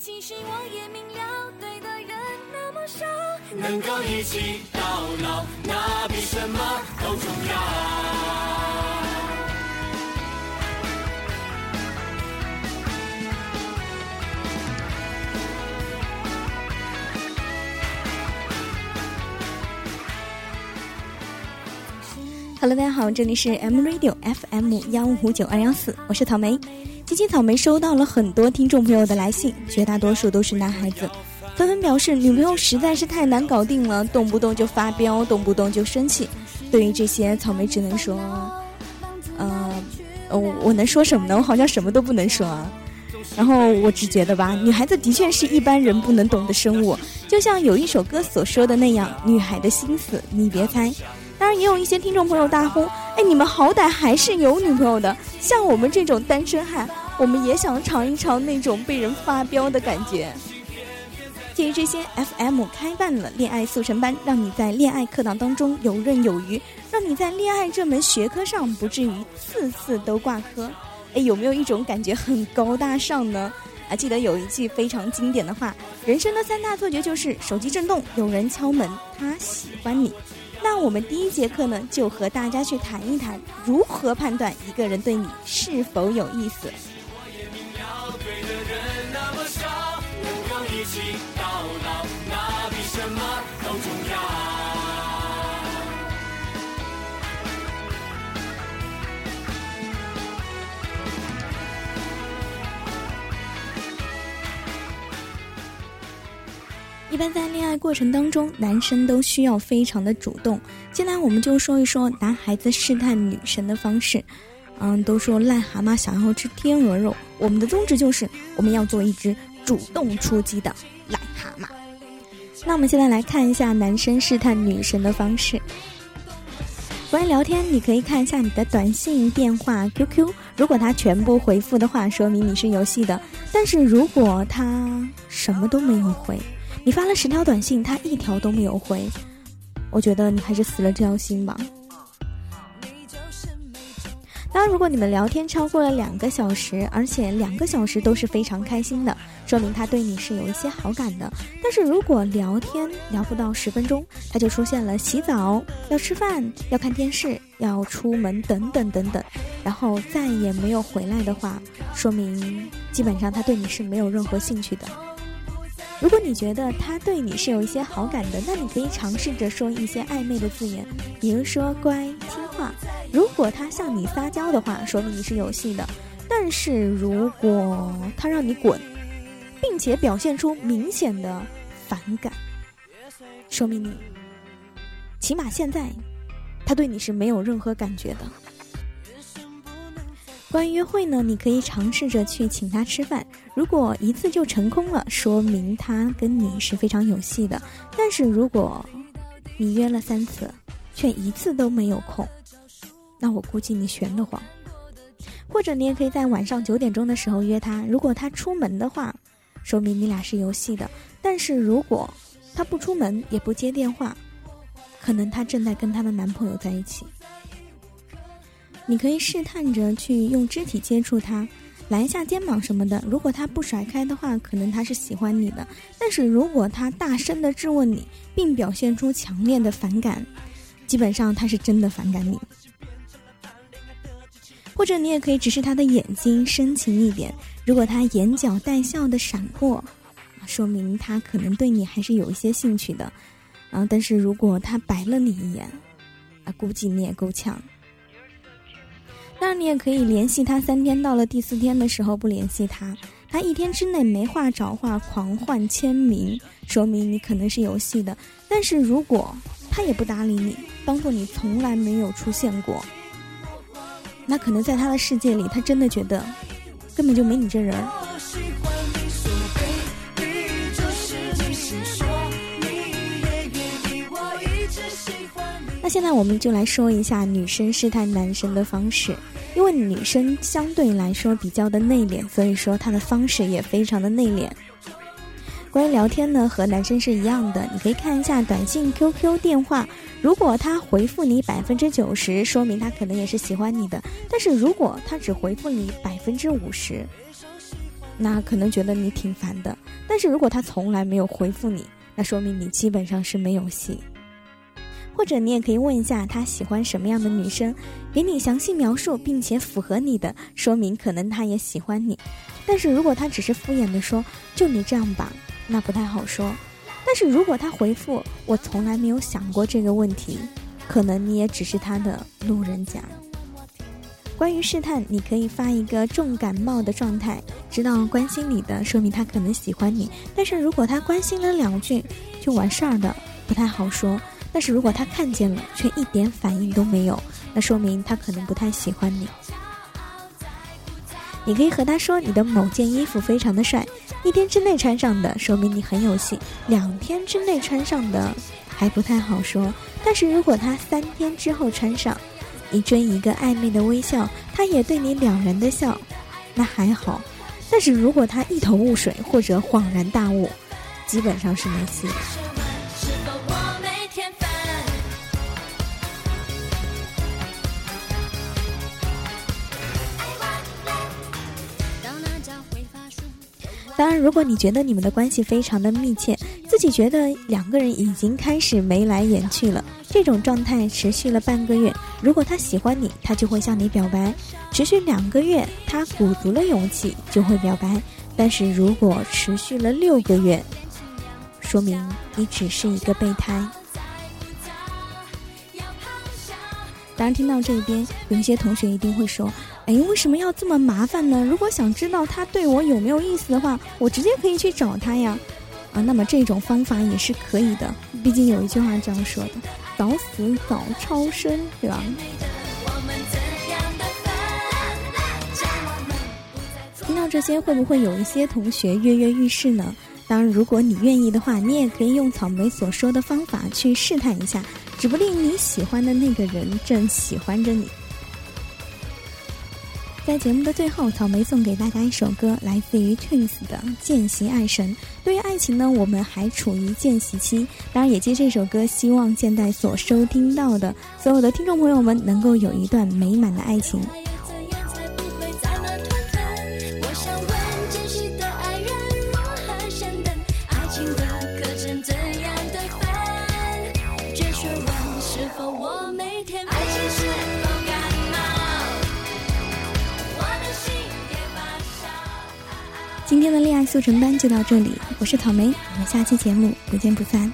其实我也明了，对的人那么少，能够一起到老，那比什么都重要。Hello，大家好，这里是 M Radio FM 幺五九二幺四，我是草莓。今天草莓收到了很多听众朋友的来信，绝大多数都是男孩子，纷纷表示女朋友实在是太难搞定了，动不动就发飙，动不动就生气。对于这些，草莓只能说，呃，我我能说什么呢？我好像什么都不能说啊。然后我只觉得吧，女孩子的确是一般人不能懂的生物，就像有一首歌所说的那样，女孩的心思你别猜。当然，也有一些听众朋友大呼：“哎，你们好歹还是有女朋友的，像我们这种单身汉，我们也想尝一尝那种被人发飙的感觉。”基于这些，FM 开办了恋爱速成班，让你在恋爱课堂当中游刃有余，让你在恋爱这门学科上不至于次次都挂科。哎，有没有一种感觉很高大上呢？啊，记得有一句非常经典的话：“人生的三大错觉就是手机震动，有人敲门，他喜欢你。”我们第一节课呢，就和大家去谈一谈如何判断一个人对你是否有意思。一一般在恋爱过程当中，男生都需要非常的主动。接下来我们就说一说男孩子试探女生的方式。嗯，都说癞蛤蟆想要吃天鹅肉，我们的宗旨就是我们要做一只主动出击的癞蛤蟆。那我们现在来看一下男生试探女生的方式。关于聊天，你可以看一下你的短信、电话、QQ，如果他全部回复的话，说明你是有戏的；但是如果他什么都没有回，你发了十条短信，他一条都没有回，我觉得你还是死了这条心吧。当然，如果你们聊天超过了两个小时，而且两个小时都是非常开心的，说明他对你是有一些好感的。但是如果聊天聊不到十分钟，他就出现了洗澡、要吃饭、要看电视、要出门等等等等，然后再也没有回来的话，说明基本上他对你是没有任何兴趣的。如果你觉得他对你是有一些好感的，那你可以尝试着说一些暧昧的字眼，比如说乖、听话。如果他向你撒娇的话，说明你是有戏的；但是如果他让你滚，并且表现出明显的反感，说明你起码现在他对你是没有任何感觉的。关于约会呢，你可以尝试着去请他吃饭。如果一次就成功了，说明他跟你是非常有戏的。但是如果你约了三次，却一次都没有空，那我估计你悬得慌。或者你也可以在晚上九点钟的时候约他。如果他出门的话，说明你俩是有戏的。但是如果他不出门也不接电话，可能他正在跟他的男朋友在一起。你可以试探着去用肢体接触他，拦一下肩膀什么的。如果他不甩开的话，可能他是喜欢你的；但是如果他大声的质问你，并表现出强烈的反感，基本上他是真的反感你。或者你也可以直视他的眼睛，深情一点。如果他眼角带笑的闪过，说明他可能对你还是有一些兴趣的。啊，但是如果他白了你一眼，啊，估计你也够呛。当然，你也可以联系他三天，到了第四天的时候不联系他，他一天之内没话找话，狂换签名，说明你可能是有戏的。但是如果他也不搭理你，当做你从来没有出现过，那可能在他的世界里，他真的觉得根本就没你这人儿。现在我们就来说一下女生试探男生的方式，因为女生相对来说比较的内敛，所以说她的方式也非常的内敛。关于聊天呢，和男生是一样的，你可以看一下短信、QQ、电话，如果他回复你百分之九十，说明他可能也是喜欢你的；但是如果他只回复你百分之五十，那可能觉得你挺烦的。但是如果他从来没有回复你，那说明你基本上是没有戏。或者你也可以问一下他喜欢什么样的女生，给你详细描述，并且符合你的，说明可能他也喜欢你。但是如果他只是敷衍的说“就你这样吧”，那不太好说。但是如果他回复“我从来没有想过这个问题”，可能你也只是他的路人甲。关于试探，你可以发一个重感冒的状态，知道关心你的，说明他可能喜欢你。但是如果他关心了两句就完事儿的，不太好说。但是如果他看见了却一点反应都没有，那说明他可能不太喜欢你。你可以和他说你的某件衣服非常的帅，一天之内穿上的说明你很有戏，两天之内穿上的还不太好说。但是如果他三天之后穿上，你追一个暧昧的微笑，他也对你了然的笑，那还好。但是如果他一头雾水或者恍然大悟，基本上是没戏。当然，如果你觉得你们的关系非常的密切，自己觉得两个人已经开始眉来眼去了，这种状态持续了半个月，如果他喜欢你，他就会向你表白；持续两个月，他鼓足了勇气就会表白；但是如果持续了六个月，说明你只是一个备胎。当然，听到这边，有一些同学一定会说。哎，为什么要这么麻烦呢？如果想知道他对我有没有意思的话，我直接可以去找他呀。啊，那么这种方法也是可以的。毕竟有一句话这样说的：“早死早超生”，对吧？听到这些，会不会有一些同学跃跃欲试呢？当然，如果你愿意的话，你也可以用草莓所说的方法去试探一下，指不定你喜欢的那个人正喜欢着你。在节目的最后，草莓送给大家一首歌，来自于 Twins 的《见习爱神》。对于爱情呢，我们还处于见习期。当然，也借这首歌，希望现在所收听到的所有的听众朋友们，能够有一段美满的爱情。今天的恋爱速成班就到这里，我是草莓，我们下期节目不见不散。